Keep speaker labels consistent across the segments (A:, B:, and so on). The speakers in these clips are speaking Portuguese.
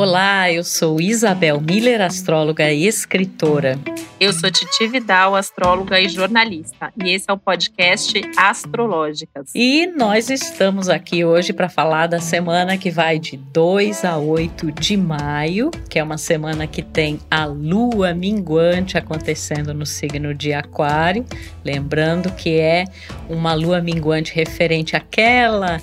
A: Olá, eu sou Isabel Miller, astróloga e escritora.
B: Eu sou Titi Vidal, astróloga e jornalista, e esse é o podcast Astrológicas.
A: E nós estamos aqui hoje para falar da semana que vai de 2 a 8 de maio, que é uma semana que tem a lua minguante acontecendo no signo de Aquário. Lembrando que é uma lua minguante referente àquela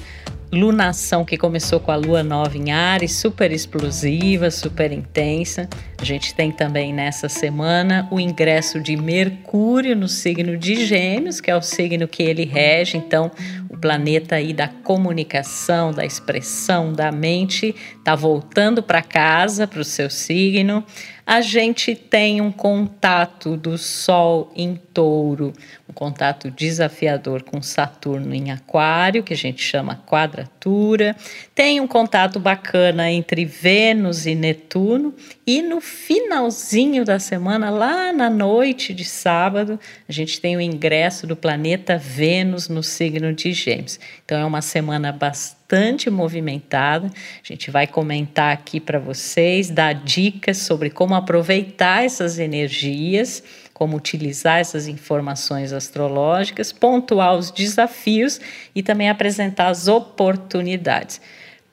A: lunação que começou com a lua nova em Ares, super explosiva, super intensa. A gente tem também nessa semana o ingresso de Mercúrio no signo de Gêmeos, que é o signo que ele rege, então o planeta aí da comunicação, da expressão, da mente, tá voltando para casa, para o seu signo a gente tem um contato do Sol em touro, um contato desafiador com Saturno em Aquário, que a gente chama quadratura. Tem um contato bacana entre Vênus e Netuno. E no finalzinho da semana, lá na noite de sábado, a gente tem o ingresso do planeta Vênus no signo de Gêmeos. Então é uma semana bastante movimentada. A gente vai comentar aqui para vocês, dar dicas sobre como aproveitar essas energias, como utilizar essas informações astrológicas, pontuar os desafios e também apresentar as oportunidades.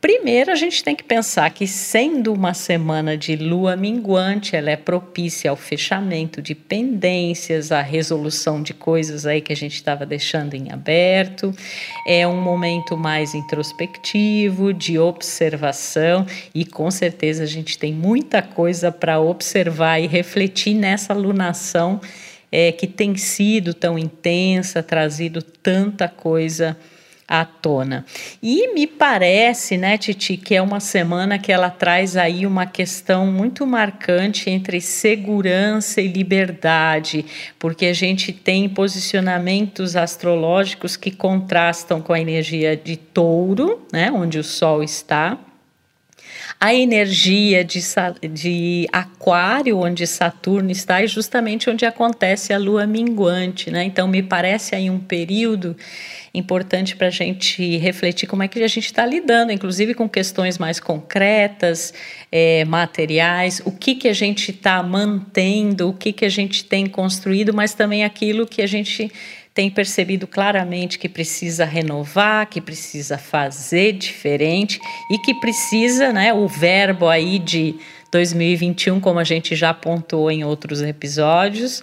A: Primeiro, a gente tem que pensar que, sendo uma semana de lua minguante, ela é propícia ao fechamento de pendências, à resolução de coisas aí que a gente estava deixando em aberto. É um momento mais introspectivo, de observação, e com certeza a gente tem muita coisa para observar e refletir nessa lunação é, que tem sido tão intensa, trazido tanta coisa à tona. E me parece, né, Titi, que é uma semana que ela traz aí uma questão muito marcante entre segurança e liberdade, porque a gente tem posicionamentos astrológicos que contrastam com a energia de touro, né, onde o Sol está. A energia de, de Aquário, onde Saturno está, é justamente onde acontece a lua minguante, né? Então, me parece aí um período importante para a gente refletir como é que a gente está lidando, inclusive com questões mais concretas, é, materiais, o que, que a gente está mantendo, o que, que a gente tem construído, mas também aquilo que a gente tem percebido claramente que precisa renovar, que precisa fazer diferente e que precisa, né, o verbo aí de 2021, como a gente já apontou em outros episódios,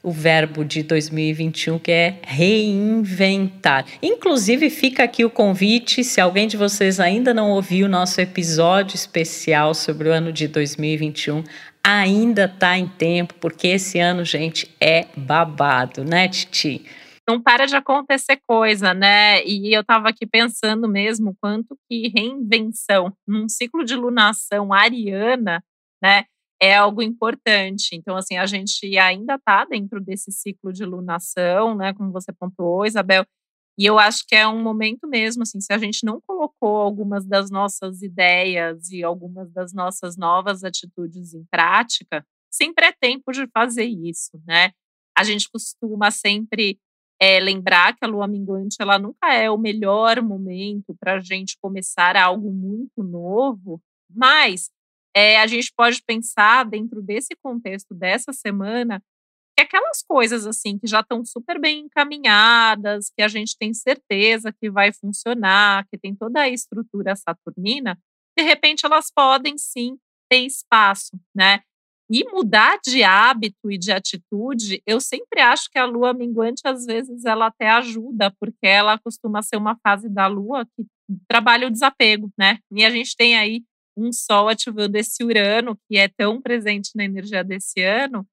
A: o verbo de 2021 que é reinventar. Inclusive fica aqui o convite, se alguém de vocês ainda não ouviu o nosso episódio especial sobre o ano de 2021, ainda está em tempo, porque esse ano, gente, é babado, né, Titi?
B: Não para de acontecer coisa, né? E eu estava aqui pensando mesmo quanto que reinvenção num ciclo de lunação ariana, né? é algo importante. Então, assim, a gente ainda está dentro desse ciclo de lunação, né? Como você pontuou, Isabel. E eu acho que é um momento mesmo, assim, se a gente não colocou algumas das nossas ideias e algumas das nossas novas atitudes em prática, sempre é tempo de fazer isso, né? A gente costuma sempre é, lembrar que a lua minguante ela nunca é o melhor momento para a gente começar algo muito novo, mas é, a gente pode pensar dentro desse contexto dessa semana que aquelas coisas assim que já estão super bem encaminhadas, que a gente tem certeza que vai funcionar, que tem toda a estrutura saturnina, de repente elas podem sim ter espaço, né? E mudar de hábito e de atitude, eu sempre acho que a lua minguante, às vezes, ela até ajuda, porque ela costuma ser uma fase da lua que trabalha o desapego, né? E a gente tem aí um Sol ativando esse Urano, que é tão presente na energia desse ano,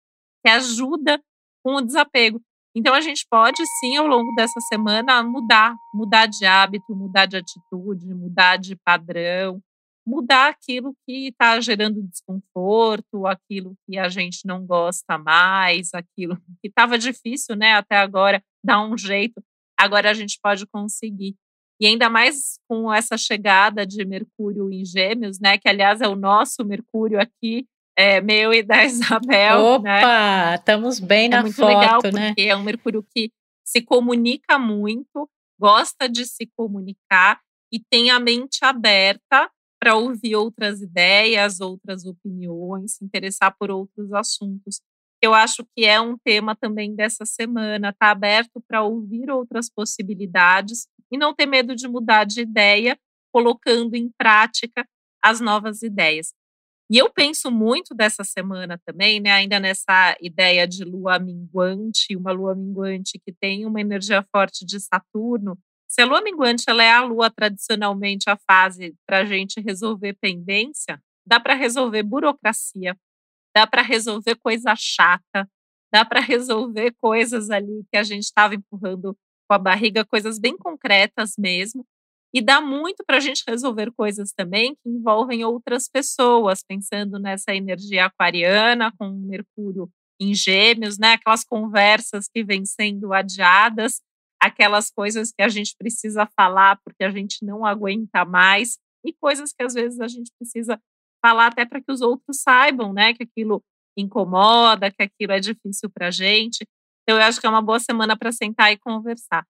B: que ajuda com o desapego. Então, a gente pode, sim, ao longo dessa semana, mudar, mudar de hábito, mudar de atitude, mudar de padrão, mudar aquilo que está gerando desconforto, aquilo que a gente não gosta mais, aquilo que estava difícil, né, até agora, dar um jeito, agora a gente pode conseguir. E ainda mais com essa chegada de Mercúrio em Gêmeos, né? Que aliás é o nosso Mercúrio aqui, é, meu e da Isabel.
A: Né? Opa,
B: né?
A: estamos bem
B: é
A: na
B: muito
A: foto,
B: legal,
A: né?
B: Porque é um Mercúrio que se comunica muito, gosta de se comunicar e tem a mente aberta para ouvir outras ideias, outras opiniões, se interessar por outros assuntos. Eu acho que é um tema também dessa semana, tá aberto para ouvir outras possibilidades e não ter medo de mudar de ideia, colocando em prática as novas ideias. E eu penso muito dessa semana também, né, ainda nessa ideia de lua minguante, uma lua minguante que tem uma energia forte de Saturno. Se a lua minguante ela é a lua tradicionalmente a fase para a gente resolver pendência, dá para resolver burocracia, dá para resolver coisa chata, dá para resolver coisas ali que a gente estava empurrando com a barriga, coisas bem concretas mesmo. E dá muito para a gente resolver coisas também que envolvem outras pessoas, pensando nessa energia aquariana com Mercúrio em Gêmeos, né? Aquelas conversas que vêm sendo adiadas, aquelas coisas que a gente precisa falar porque a gente não aguenta mais, e coisas que às vezes a gente precisa falar até para que os outros saibam, né? Que aquilo incomoda, que aquilo é difícil para a gente. Então, eu acho que é uma boa semana para sentar e conversar.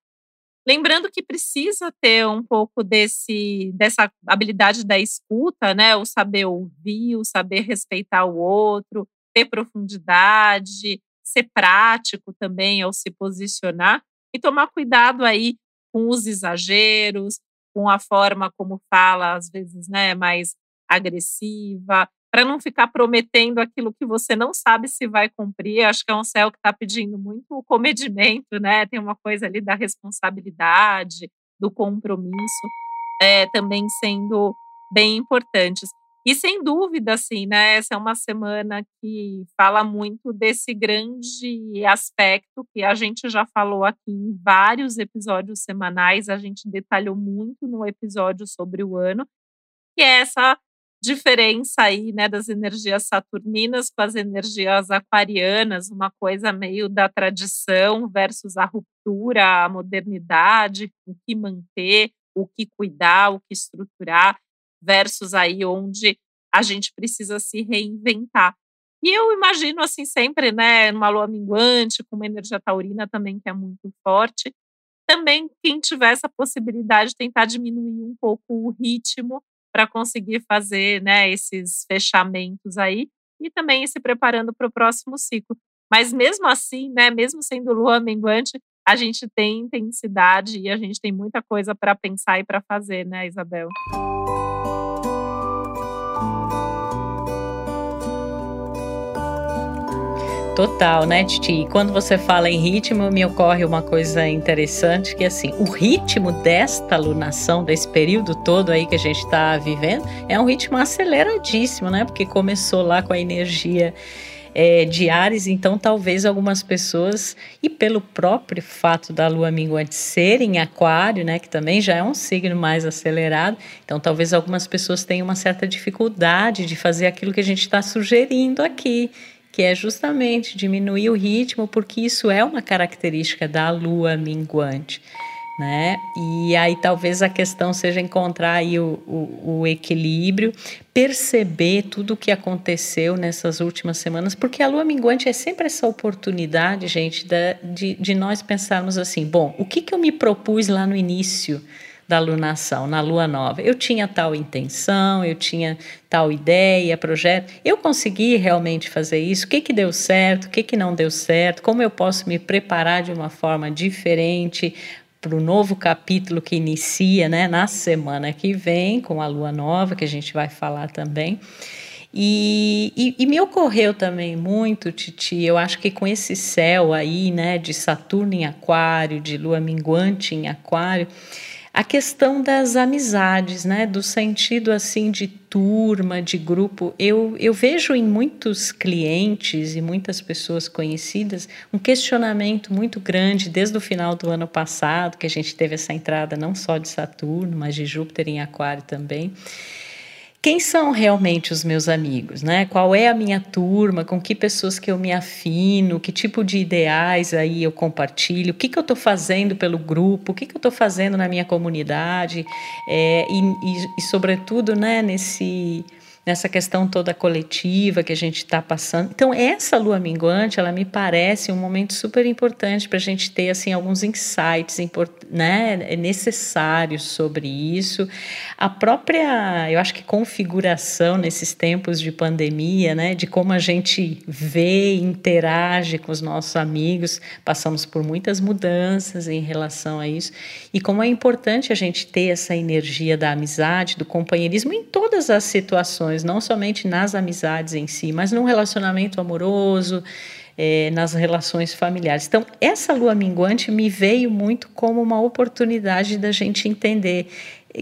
B: Lembrando que precisa ter um pouco desse, dessa habilidade da escuta, né? O saber ouvir, o saber respeitar o outro, ter profundidade, ser prático também ao se posicionar e tomar cuidado aí com os exageros, com a forma como fala, às vezes, né, mais agressiva, para não ficar prometendo aquilo que você não sabe se vai cumprir. Acho que é um céu que está pedindo muito o comedimento, né? Tem uma coisa ali da responsabilidade, do compromisso, é, também sendo bem importantes. E sem dúvida, assim, né? Essa é uma semana que fala muito desse grande aspecto que a gente já falou aqui em vários episódios semanais, a gente detalhou muito no episódio sobre o ano, que é essa diferença aí, né, das energias saturninas com as energias aquarianas, uma coisa meio da tradição versus a ruptura, a modernidade, o que manter, o que cuidar, o que estruturar, versus aí onde a gente precisa se reinventar. E eu imagino assim sempre, né, numa lua minguante, com uma energia taurina também que é muito forte, também quem tiver essa possibilidade de tentar diminuir um pouco o ritmo para conseguir fazer né, esses fechamentos aí e também se preparando para o próximo ciclo. Mas mesmo assim, né, mesmo sendo lua minguante, a gente tem intensidade e a gente tem muita coisa para pensar e para fazer, né, Isabel?
A: Total, né, Titi? E quando você fala em ritmo, me ocorre uma coisa interessante, que assim, o ritmo desta alunação, desse período todo aí que a gente está vivendo, é um ritmo aceleradíssimo, né? Porque começou lá com a energia é, de Ares, então talvez algumas pessoas, e pelo próprio fato da lua minguante ser em aquário, né, que também já é um signo mais acelerado, então talvez algumas pessoas tenham uma certa dificuldade de fazer aquilo que a gente está sugerindo aqui, que é justamente diminuir o ritmo, porque isso é uma característica da lua minguante. Né? E aí talvez a questão seja encontrar aí o, o, o, equilíbrio, perceber tudo o que aconteceu nessas últimas semanas, porque a lua minguante é sempre essa oportunidade, gente, da, de, de nós pensarmos assim, bom, o que, que eu me propus lá no início da lunação, na lua nova. Eu tinha tal intenção, eu tinha tal ideia, projeto. Eu consegui realmente fazer isso? O que, que deu certo? O que, que não deu certo? Como eu posso me preparar de uma forma diferente para o novo capítulo que inicia né, na semana que vem, com a lua nova, que a gente vai falar também. E, e, e, me ocorreu também muito, Titi, eu acho que com esse céu aí, né, de Saturno em Aquário, de Lua minguante em Aquário, a questão das amizades, né, do sentido assim de turma, de grupo. Eu, eu vejo em muitos clientes e muitas pessoas conhecidas um questionamento muito grande desde o final do ano passado, que a gente teve essa entrada não só de Saturno, mas de Júpiter em Aquário também quem são realmente os meus amigos, né? Qual é a minha turma, com que pessoas que eu me afino, que tipo de ideais aí eu compartilho, o que, que eu estou fazendo pelo grupo, o que, que eu estou fazendo na minha comunidade, é, e, e, e, sobretudo, né, nesse nessa questão toda coletiva que a gente está passando. Então, essa lua minguante, ela me parece um momento super importante para a gente ter assim alguns insights né, necessários sobre isso. A própria, eu acho que configuração nesses tempos de pandemia, né, de como a gente vê, interage com os nossos amigos, passamos por muitas mudanças em relação a isso e como é importante a gente ter essa energia da amizade, do companheirismo em todas as situações relações, não somente nas amizades em si, mas no relacionamento amoroso, é, nas relações familiares. Então, essa lua minguante me veio muito como uma oportunidade da gente entender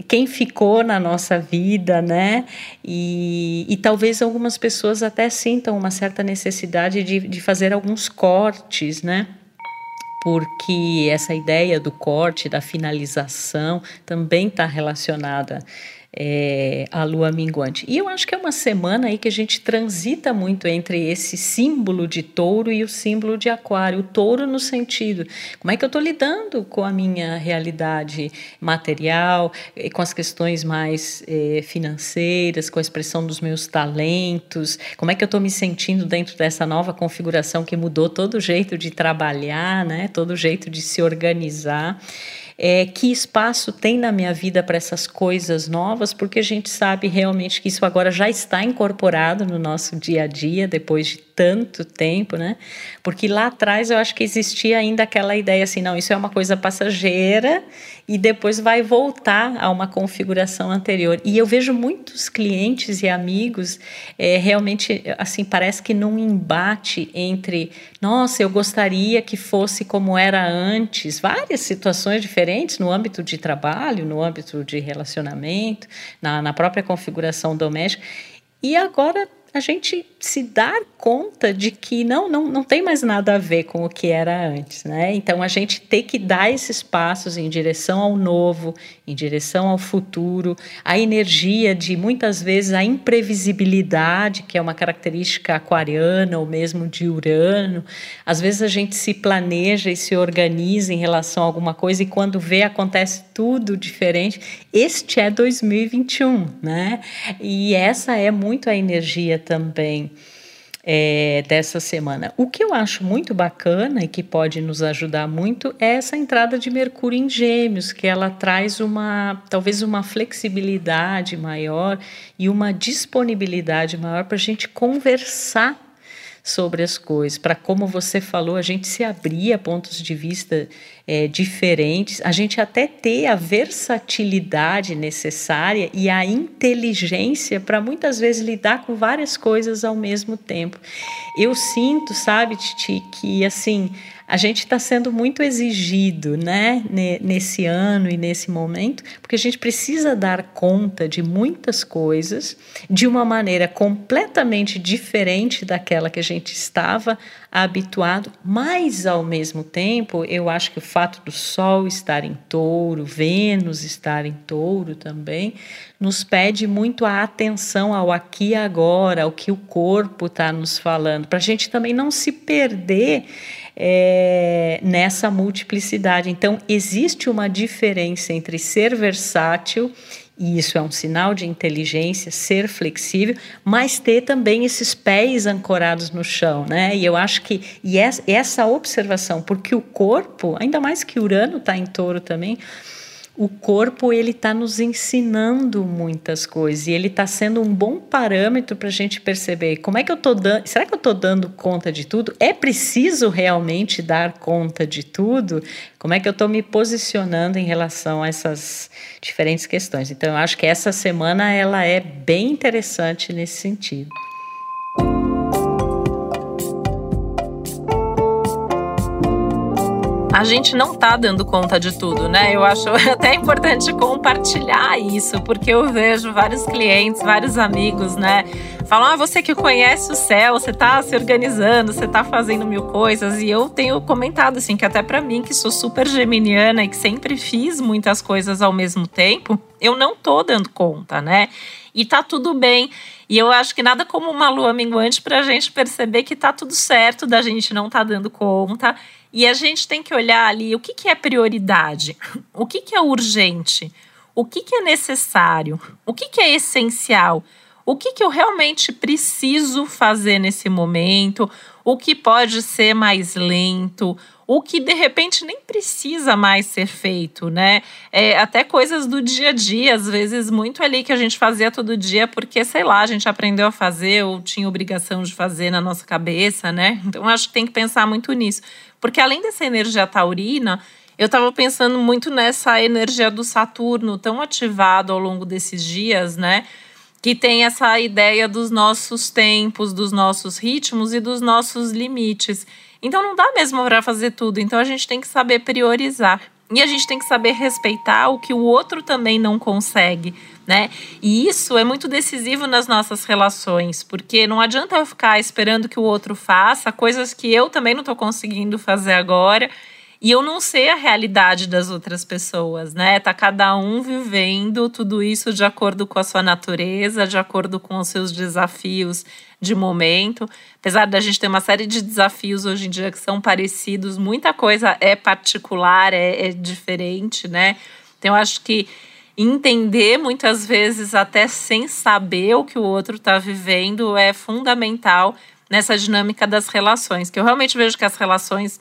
A: quem ficou na nossa vida, né? E, e talvez algumas pessoas até sintam uma certa necessidade de, de fazer alguns cortes, né? Porque essa ideia do corte, da finalização, também está relacionada é, a lua minguante. E eu acho que é uma semana aí que a gente transita muito entre esse símbolo de touro e o símbolo de aquário. O touro no sentido, como é que eu estou lidando com a minha realidade material, com as questões mais é, financeiras, com a expressão dos meus talentos, como é que eu estou me sentindo dentro dessa nova configuração que mudou todo o jeito de trabalhar, né? todo o jeito de se organizar é, que espaço tem na minha vida para essas coisas novas, porque a gente sabe realmente que isso agora já está incorporado no nosso dia a dia, depois de tanto tempo, né? Porque lá atrás eu acho que existia ainda aquela ideia assim, não, isso é uma coisa passageira e depois vai voltar a uma configuração anterior. E eu vejo muitos clientes e amigos é, realmente, assim, parece que num embate entre, nossa, eu gostaria que fosse como era antes, várias situações diferentes no âmbito de trabalho, no âmbito de relacionamento, na, na própria configuração doméstica. E agora a gente se dar conta de que não, não, não tem mais nada a ver com o que era antes, né? Então a gente tem que dar esses passos em direção ao novo, em direção ao futuro, a energia de muitas vezes a imprevisibilidade, que é uma característica aquariana ou mesmo de Urano. Às vezes a gente se planeja e se organiza em relação a alguma coisa e quando vê acontece tudo diferente. Este é 2021, né? E essa é muito a energia também é, dessa semana. O que eu acho muito bacana e que pode nos ajudar muito é essa entrada de Mercúrio em Gêmeos, que ela traz uma talvez uma flexibilidade maior e uma disponibilidade maior para a gente conversar sobre as coisas, para como você falou, a gente se abrir a pontos de vista é, diferentes, a gente até ter a versatilidade necessária e a inteligência para muitas vezes lidar com várias coisas ao mesmo tempo. Eu sinto, sabe, Titi, que assim a gente está sendo muito exigido né, nesse ano e nesse momento, porque a gente precisa dar conta de muitas coisas de uma maneira completamente diferente daquela que a gente estava habituado, mas ao mesmo tempo, eu acho que o fato do Sol estar em touro, Vênus estar em touro também, nos pede muito a atenção ao aqui e agora, ao que o corpo está nos falando, para a gente também não se perder é, nessa multiplicidade. Então, existe uma diferença entre ser versátil e isso é um sinal de inteligência, ser flexível, mas ter também esses pés ancorados no chão, né? E eu acho que e essa observação, porque o corpo, ainda mais que Urano está em touro também, o corpo ele está nos ensinando muitas coisas e ele está sendo um bom parâmetro para a gente perceber como é que eu estou dando. Será que eu estou dando conta de tudo? É preciso realmente dar conta de tudo? Como é que eu estou me posicionando em relação a essas diferentes questões? Então, eu acho que essa semana ela é bem interessante nesse sentido.
B: A gente não tá dando conta de tudo, né? Eu acho até importante compartilhar isso, porque eu vejo vários clientes, vários amigos, né? Falam, ah, você que conhece o céu, você tá se organizando, você tá fazendo mil coisas. E eu tenho comentado, assim, que até para mim, que sou super geminiana e que sempre fiz muitas coisas ao mesmo tempo, eu não tô dando conta, né? E tá tudo bem. E eu acho que nada como uma lua minguante para a gente perceber que tá tudo certo da gente não tá dando conta. E a gente tem que olhar ali o que, que é prioridade, o que, que é urgente, o que, que é necessário, o que, que é essencial, o que, que eu realmente preciso fazer nesse momento, o que pode ser mais lento, o que de repente nem precisa mais ser feito, né? É, até coisas do dia a dia, às vezes muito ali que a gente fazia todo dia, porque, sei lá, a gente aprendeu a fazer ou tinha obrigação de fazer na nossa cabeça, né? Então acho que tem que pensar muito nisso. Porque além dessa energia taurina, eu estava pensando muito nessa energia do Saturno tão ativado ao longo desses dias, né? Que tem essa ideia dos nossos tempos, dos nossos ritmos e dos nossos limites. Então não dá mesmo para fazer tudo. Então a gente tem que saber priorizar. E a gente tem que saber respeitar o que o outro também não consegue, né? E isso é muito decisivo nas nossas relações, porque não adianta eu ficar esperando que o outro faça coisas que eu também não estou conseguindo fazer agora e eu não sei a realidade das outras pessoas, né? Tá cada um vivendo tudo isso de acordo com a sua natureza, de acordo com os seus desafios de momento. Apesar da gente ter uma série de desafios hoje em dia que são parecidos, muita coisa é particular, é, é diferente, né? Então, eu acho que entender muitas vezes até sem saber o que o outro está vivendo é fundamental nessa dinâmica das relações, que eu realmente vejo que as relações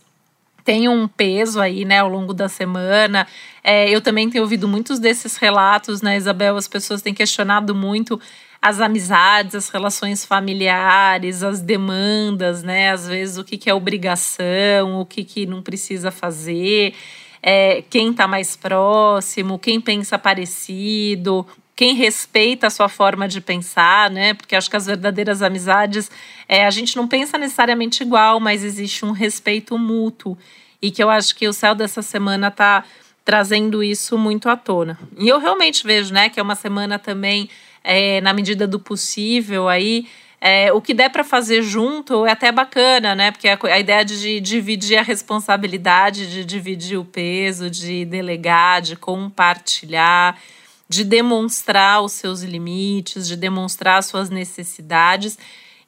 B: tem um peso aí, né, ao longo da semana. É, eu também tenho ouvido muitos desses relatos, né, Isabel? As pessoas têm questionado muito as amizades, as relações familiares, as demandas, né? Às vezes o que, que é obrigação, o que, que não precisa fazer, é, quem está mais próximo, quem pensa parecido, quem respeita a sua forma de pensar, né? Porque acho que as verdadeiras amizades, é, a gente não pensa necessariamente igual, mas existe um respeito mútuo. E que eu acho que o céu dessa semana está trazendo isso muito à tona. E eu realmente vejo, né, que é uma semana também, é, na medida do possível, aí. É, o que der para fazer junto é até bacana, né? Porque a, a, ideia de dividir a responsabilidade, de dividir o peso, de delegar, de compartilhar de demonstrar os seus limites, de demonstrar as suas necessidades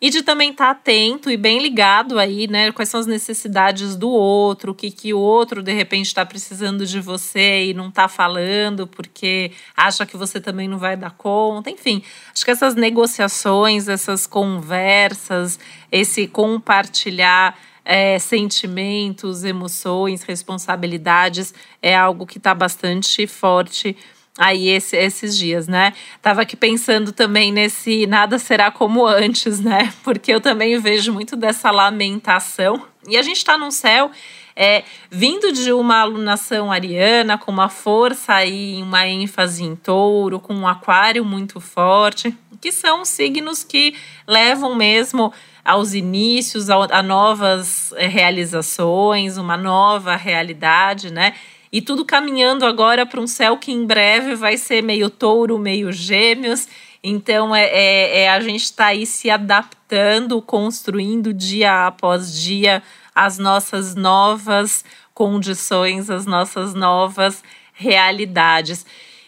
B: e de também estar tá atento e bem ligado aí, né? Quais são as necessidades do outro, o que, que o outro de repente está precisando de você e não está falando porque acha que você também não vai dar conta. Enfim, acho que essas negociações, essas conversas, esse compartilhar é, sentimentos, emoções, responsabilidades é algo que está bastante forte aí esse, esses dias, né? Tava aqui pensando também nesse nada será como antes, né? Porque eu também vejo muito dessa lamentação. E a gente está num céu é, vindo de uma alunação ariana, com uma força aí, uma ênfase em touro, com um aquário muito forte, que são signos que levam mesmo aos inícios, a, a novas é, realizações, uma nova realidade, né? E tudo caminhando agora para um céu que em breve vai ser meio touro, meio gêmeos. Então é, é, é a gente está aí se adaptando, construindo dia após dia as nossas novas condições, as nossas novas realidades.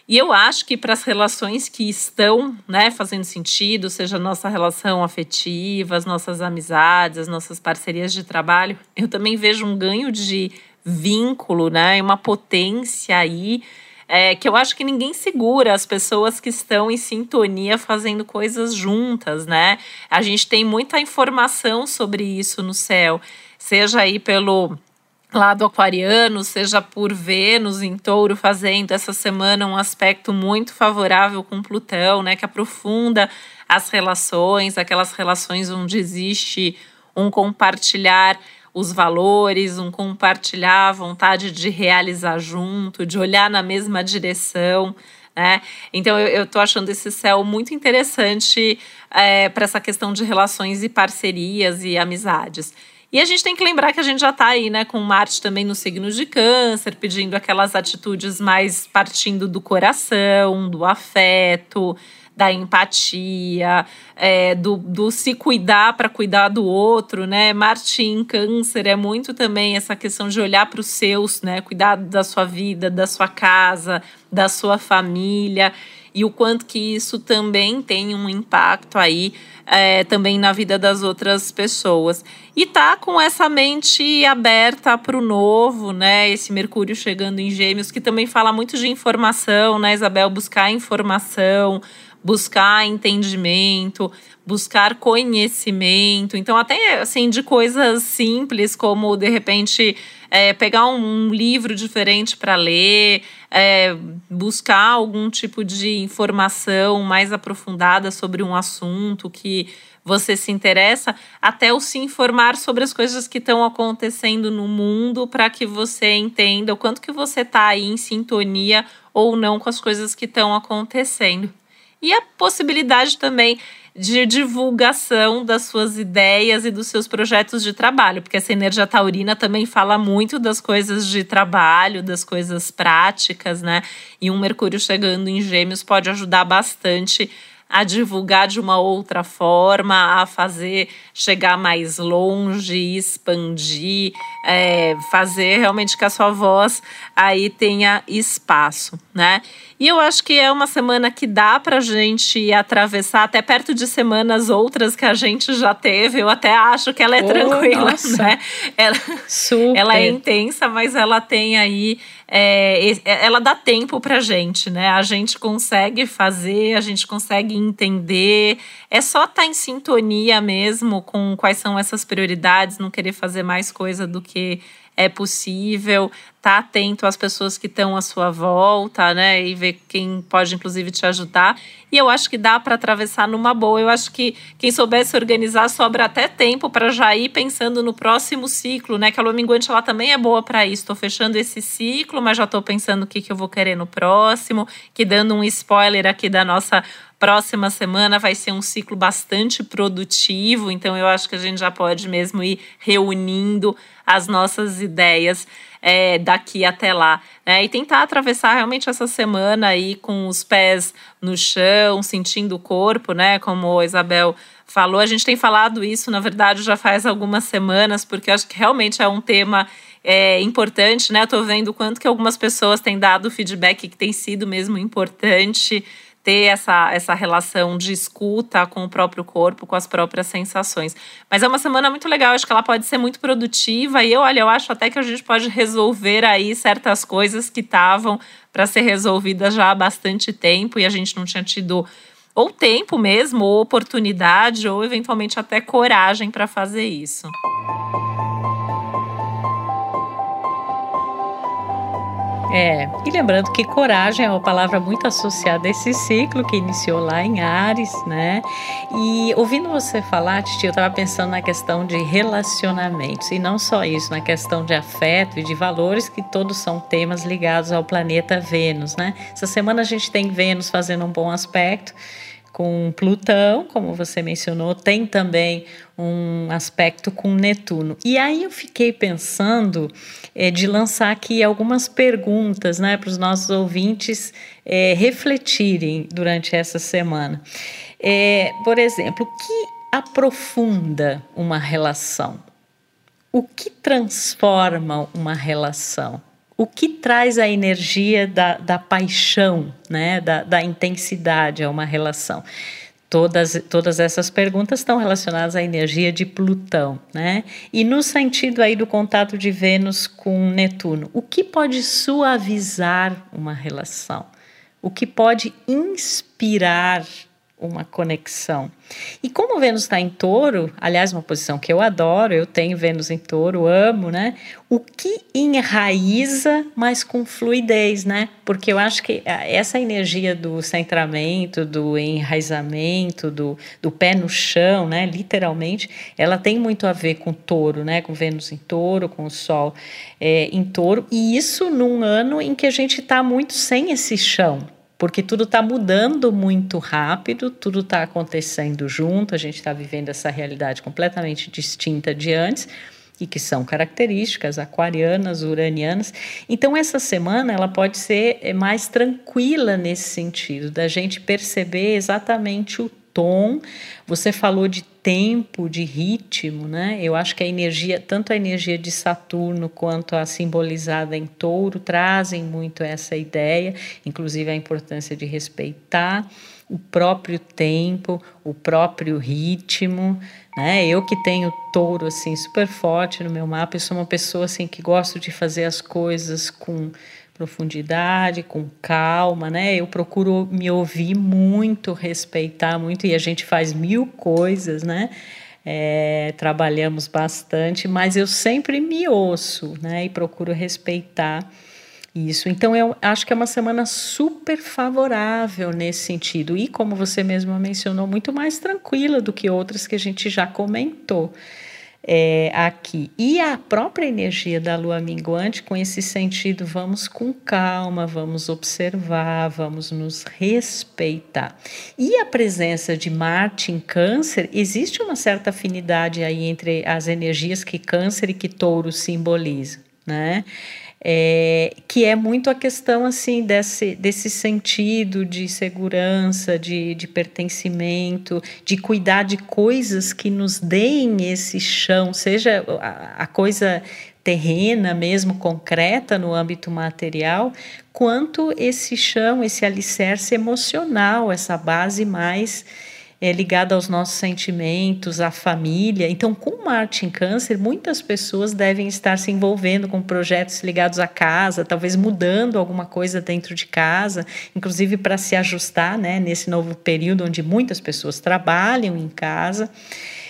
B: E eu acho que para as relações que estão né, fazendo sentido, seja a nossa relação afetiva, as nossas amizades, as nossas parcerias de trabalho, eu também vejo um ganho de vínculo, né? Uma potência aí. É, que eu acho que ninguém segura as pessoas que estão em sintonia fazendo coisas juntas, né? A gente tem muita informação sobre isso no céu, seja aí pelo lado aquariano, seja por Vênus em Touro fazendo essa semana um aspecto muito favorável com Plutão, né, que aprofunda as relações, aquelas relações onde existe um compartilhar os valores, um compartilhar a vontade de realizar junto, de olhar na mesma direção. Né? Então eu estou achando esse céu muito interessante é, para essa questão de relações e parcerias e amizades. E a gente tem que lembrar que a gente já está aí, né, com Marte também no signo de Câncer, pedindo aquelas atitudes mais partindo do coração, do afeto, da empatia, é, do, do se cuidar para cuidar do outro, né? Marte em câncer é muito também essa questão de olhar para os seus, né? Cuidar da sua vida, da sua casa, da sua família e o quanto que isso também tem um impacto aí é, também na vida das outras pessoas. E tá com essa mente aberta para o novo, né? Esse Mercúrio chegando em Gêmeos, que também fala muito de informação, né, Isabel? Buscar informação, buscar entendimento, buscar conhecimento. Então, até assim, de coisas simples, como de repente é, pegar um livro diferente para ler, é, buscar algum tipo de informação mais aprofundada sobre um assunto que você se interessa, até o se informar sobre as coisas que estão acontecendo no mundo para que você entenda o quanto que você está aí em sintonia ou não com as coisas que estão acontecendo. E a possibilidade também de divulgação das suas ideias e dos seus projetos de trabalho, porque essa energia taurina também fala muito das coisas de trabalho, das coisas práticas, né? E um Mercúrio chegando em Gêmeos pode ajudar bastante a divulgar de uma outra forma, a fazer chegar mais longe, expandir, é, fazer realmente que a sua voz aí tenha espaço, né? E eu acho que é uma semana que dá para gente atravessar até perto de semanas outras que a gente já teve. Eu até acho que ela é oh, tranquila, nossa. né? Ela, Super. ela é intensa, mas ela tem aí é, é, ela dá tempo para gente, né? A gente consegue fazer, a gente consegue entender. É só estar tá em sintonia mesmo com quais são essas prioridades, não querer fazer mais coisa do que é possível, tá atento às pessoas que estão à sua volta, né? E ver quem pode, inclusive, te ajudar. E eu acho que dá para atravessar numa boa. Eu acho que quem soubesse organizar sobra até tempo para já ir pensando no próximo ciclo, né? Que a lua minguante ela também é boa para isso. Estou fechando esse ciclo, mas já estou pensando o que, que eu vou querer no próximo. Que dando um spoiler aqui da nossa próxima semana vai ser um ciclo bastante produtivo, então eu acho que a gente já pode mesmo ir reunindo as nossas ideias é, daqui até lá. Né? E tentar atravessar realmente essa semana aí com os pés no chão, sentindo o corpo, né? Como a Isabel falou. A gente tem falado isso, na verdade, já faz algumas semanas, porque acho que realmente é um tema é, importante, né? Tô vendo o quanto que algumas pessoas têm dado feedback que tem sido mesmo importante ter essa, essa relação de escuta com o próprio corpo, com as próprias sensações. Mas é uma semana muito legal, acho que ela pode ser muito produtiva e eu, olha, eu acho até que a gente pode resolver aí certas coisas que estavam para ser resolvidas já há bastante tempo e a gente não tinha tido ou tempo mesmo, ou oportunidade, ou eventualmente até coragem para fazer isso.
A: É, e lembrando que coragem é uma palavra muito associada a esse ciclo que iniciou lá em Ares, né? E ouvindo você falar, Titi, eu estava pensando na questão de relacionamentos, e não só isso, na questão de afeto e de valores, que todos são temas ligados ao planeta Vênus, né? Essa semana a gente tem Vênus fazendo um bom aspecto com Plutão, como você mencionou, tem também um aspecto com Netuno. E aí eu fiquei pensando é, de lançar aqui algumas perguntas né, para os nossos ouvintes é, refletirem durante essa semana. É, por exemplo, o que aprofunda uma relação? O que transforma uma relação? O que traz a energia da, da paixão, né, da, da intensidade a uma relação? Todas, todas essas perguntas estão relacionadas à energia de Plutão, né? E no sentido aí do contato de Vênus com Netuno, o que pode suavizar uma relação? O que pode inspirar uma conexão. E como Vênus está em touro, aliás, uma posição que eu adoro, eu tenho Vênus em touro, amo, né? O que enraiza, mas com fluidez, né? Porque eu acho que essa energia do centramento, do enraizamento, do, do pé no chão, né? Literalmente, ela tem muito a ver com touro, né? Com Vênus em touro, com o Sol é, em touro, e isso num ano em que a gente está muito sem esse chão, porque tudo está mudando muito rápido, tudo está acontecendo junto, a gente está vivendo essa realidade completamente distinta de antes e que são características aquarianas, uranianas. Então essa semana ela pode ser eh, mais tranquila nesse sentido, da gente perceber exatamente o tom. Você falou de tempo, de ritmo, né? Eu acho que a energia, tanto a energia de Saturno quanto a simbolizada em Touro, trazem muito essa ideia, inclusive a importância de respeitar o próprio tempo, o próprio ritmo, né? Eu que tenho Touro assim super forte no meu mapa, eu sou uma pessoa assim que gosto de fazer as coisas com profundidade, com calma, né? Eu procuro me ouvir muito, respeitar muito, e a gente faz mil coisas, né? É, trabalhamos bastante, mas eu sempre me ouço, né? E procuro respeitar isso. Então, eu acho que é uma semana super favorável nesse sentido. E, como você mesma mencionou, muito mais tranquila do que outras que a gente já comentou é, aqui. E a própria energia da lua minguante, com esse sentido, vamos com calma, vamos observar, vamos nos respeitar. E a presença de Marte em Câncer, existe uma certa afinidade aí entre as energias que Câncer e que Touro simbolizam, né? É, que é muito a questão assim desse, desse sentido de segurança, de, de pertencimento, de cuidar de coisas que nos deem esse chão, seja a, a coisa terrena mesmo, concreta no âmbito material, quanto esse chão, esse alicerce emocional, essa base mais é, ligada aos nossos sentimentos, à família. Então, com Marte em Câncer, muitas pessoas devem estar se envolvendo com projetos ligados à casa, talvez mudando alguma coisa dentro de casa, inclusive para se ajustar né, nesse novo período onde muitas pessoas trabalham em casa.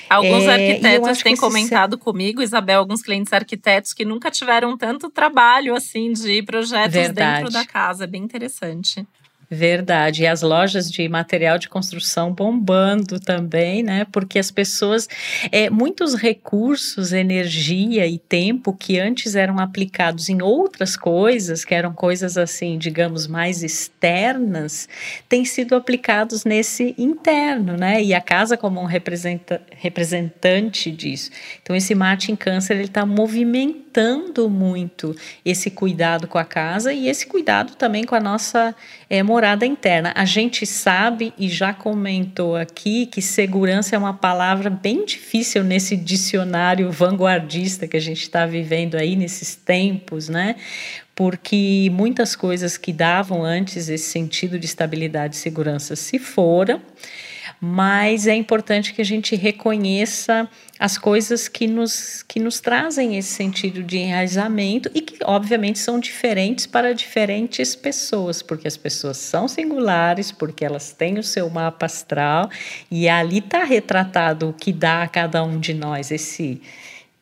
B: Alguns é, arquitetos têm comentado se... comigo, Isabel, alguns clientes arquitetos que nunca tiveram tanto trabalho assim de projetos Verdade. dentro da casa. É bem interessante.
A: Verdade. E as lojas de material de construção bombando também, né? Porque as pessoas, é, muitos recursos, energia e tempo que antes eram aplicados em outras coisas, que eram coisas assim, digamos, mais externas, têm sido aplicados nesse interno, né? E a casa como um representa, representante disso. Então, esse Marte em Câncer, ele está movimentando muito esse cuidado com a casa e esse cuidado também com a nossa é, morada interna. A gente sabe e já comentou aqui que segurança é uma palavra bem difícil nesse dicionário vanguardista que a gente está vivendo aí nesses tempos, né? Porque muitas coisas que davam antes esse sentido de estabilidade e segurança se foram mas é importante que a gente reconheça as coisas que nos, que nos trazem esse sentido de enraizamento e que, obviamente, são diferentes para diferentes pessoas, porque as pessoas são singulares, porque elas têm o seu mapa astral e ali está retratado o que dá a cada um de nós esse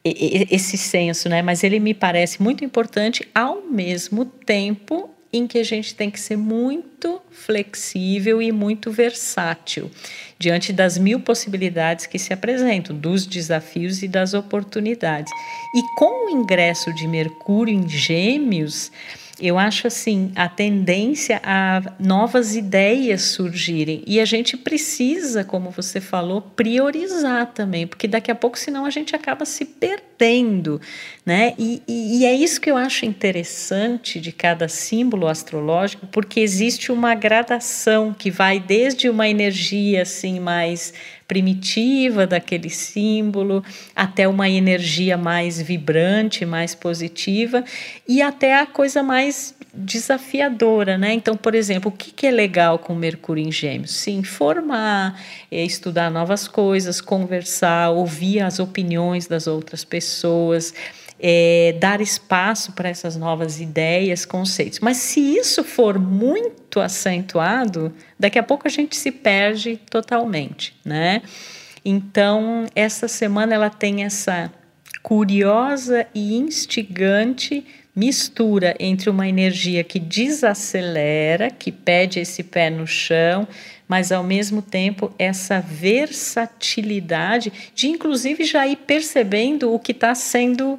A: esse senso, né? Mas ele me parece muito importante ao mesmo tempo em que a gente tem que ser muito flexível e muito versátil diante das mil possibilidades que se apresentam, dos desafios e das oportunidades. E com o ingresso de Mercúrio em Gêmeos, eu acho assim a tendência a novas ideias surgirem e a gente precisa, como você falou, priorizar também, porque daqui a pouco, senão a gente acaba se perdendo, né? E, e, e é isso que eu acho interessante de cada símbolo astrológico, porque existe uma gradação que vai desde uma energia assim mais primitiva daquele símbolo, até uma energia mais vibrante, mais positiva, e até a coisa mais desafiadora, né? Então, por exemplo, o que, que é legal com Mercúrio em Gêmeos? Se informar, é, estudar novas coisas, conversar, ouvir as opiniões das outras pessoas é, dar espaço para essas novas ideias, conceitos. Mas se isso for muito acentuado, daqui a pouco a gente se perde totalmente, né? Então, essa semana ela tem essa curiosa e instigante mistura entre uma energia que desacelera, que pede esse pé no chão, mas ao mesmo tempo essa versatilidade de inclusive já ir percebendo o que está sendo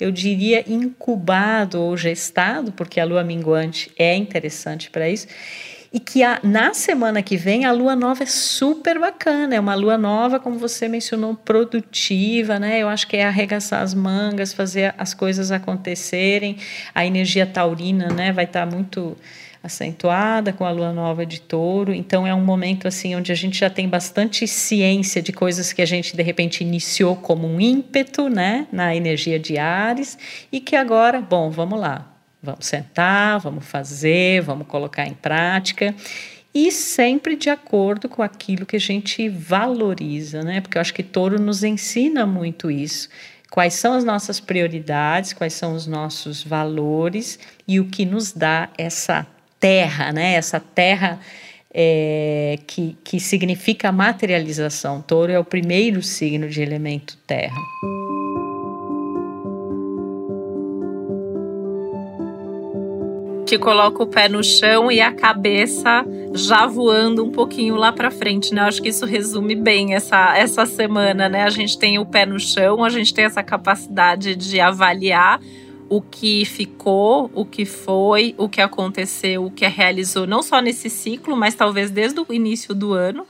A: eu diria, incubado ou gestado, porque a lua minguante é interessante para isso. E que a, na semana que vem a lua nova é super bacana, é uma lua nova, como você mencionou, produtiva, né? Eu acho que é arregaçar as mangas, fazer as coisas acontecerem. A energia taurina, né, vai estar tá muito acentuada com a lua nova de touro. Então é um momento assim onde a gente já tem bastante ciência de coisas que a gente de repente iniciou como um ímpeto, né, na energia de Ares e que agora, bom, vamos lá. Vamos sentar, vamos fazer, vamos colocar em prática e sempre de acordo com aquilo que a gente valoriza, né? Porque eu acho que touro nos ensina muito isso quais são as nossas prioridades, quais são os nossos valores e o que nos dá essa terra, né? Essa terra é, que, que significa materialização. Touro é o primeiro signo de elemento terra.
B: que coloca o pé no chão e a cabeça já voando um pouquinho lá para frente, né? Eu acho que isso resume bem essa, essa semana, né? A gente tem o pé no chão, a gente tem essa capacidade de avaliar o que ficou, o que foi, o que aconteceu, o que realizou, não só nesse ciclo, mas talvez desde o início do ano.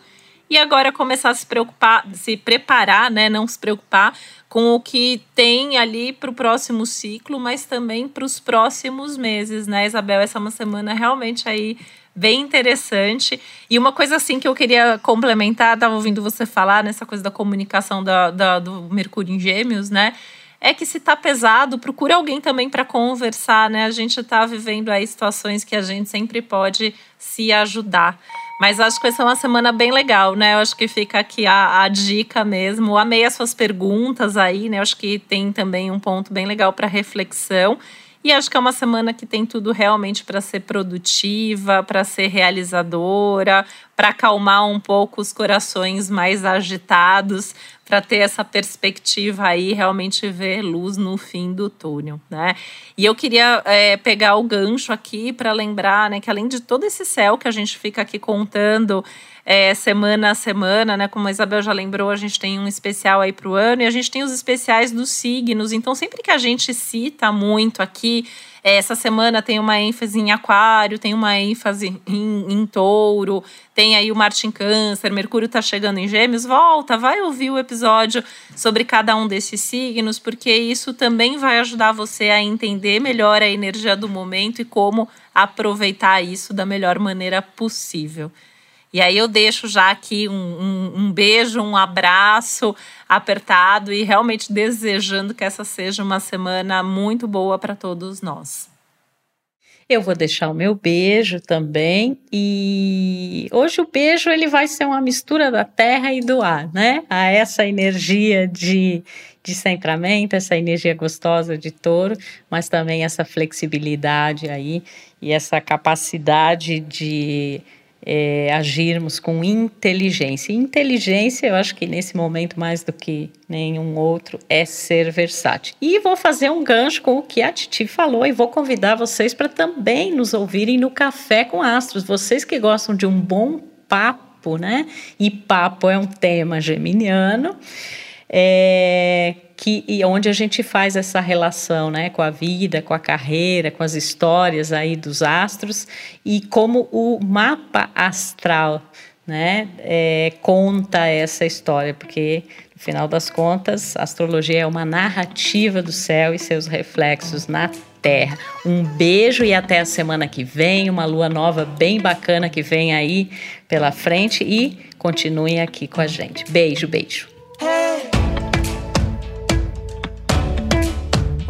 B: E agora começar a se preocupar, se preparar, né? Não se preocupar com o que tem ali para o próximo ciclo, mas também para os próximos meses, né, Isabel? Essa é uma semana realmente aí bem interessante. E uma coisa assim que eu queria complementar, estava ouvindo você falar nessa coisa da comunicação da, da, do Mercúrio em Gêmeos, né? É que se tá pesado, procura alguém também para conversar, né? A gente está vivendo aí situações que a gente sempre pode se ajudar. Mas acho que essa é uma semana bem legal, né? Eu acho que fica aqui a, a dica mesmo. amei as suas perguntas aí, né? Eu acho que tem também um ponto bem legal para reflexão. E acho que é uma semana que tem tudo realmente para ser produtiva, para ser realizadora, para acalmar um pouco os corações mais agitados, para ter essa perspectiva aí, realmente ver luz no fim do túnel, né? E eu queria é, pegar o gancho aqui para lembrar, né, que além de todo esse céu que a gente fica aqui contando é, semana a semana, né? Como a Isabel já lembrou, a gente tem um especial aí para o ano e a gente tem os especiais dos signos. Então, sempre que a gente cita muito aqui é, essa semana tem uma ênfase em Aquário, tem uma ênfase em, em Touro, tem aí o Marte em Câncer, Mercúrio está chegando em Gêmeos. Volta, vai ouvir o episódio sobre cada um desses signos, porque isso também vai ajudar você a entender melhor a energia do momento e como aproveitar isso da melhor maneira possível. E aí eu deixo já aqui um, um, um, beijo, um abraço apertado e realmente desejando que essa seja uma semana muito boa para todos nós.
A: Eu vou deixar o meu beijo também e hoje o beijo ele vai ser uma mistura da terra e do ar, né? A essa energia de, de centramento, essa energia gostosa de touro, mas também essa flexibilidade aí e essa capacidade de é, agirmos com inteligência. inteligência, eu acho que nesse momento, mais do que nenhum outro, é ser versátil. E vou fazer um gancho com o que a Titi falou e vou convidar vocês para também nos ouvirem no Café com Astros. Vocês que gostam de um bom papo, né? E papo é um tema geminiano. É, que e onde a gente faz essa relação, né, com a vida, com a carreira, com as histórias aí dos astros e como o mapa astral, né, é, conta essa história, porque no final das contas, a astrologia é uma narrativa do céu e seus reflexos na Terra. Um beijo e até a semana que vem, uma lua nova bem bacana que vem aí pela frente e continuem aqui com a gente. Beijo, beijo.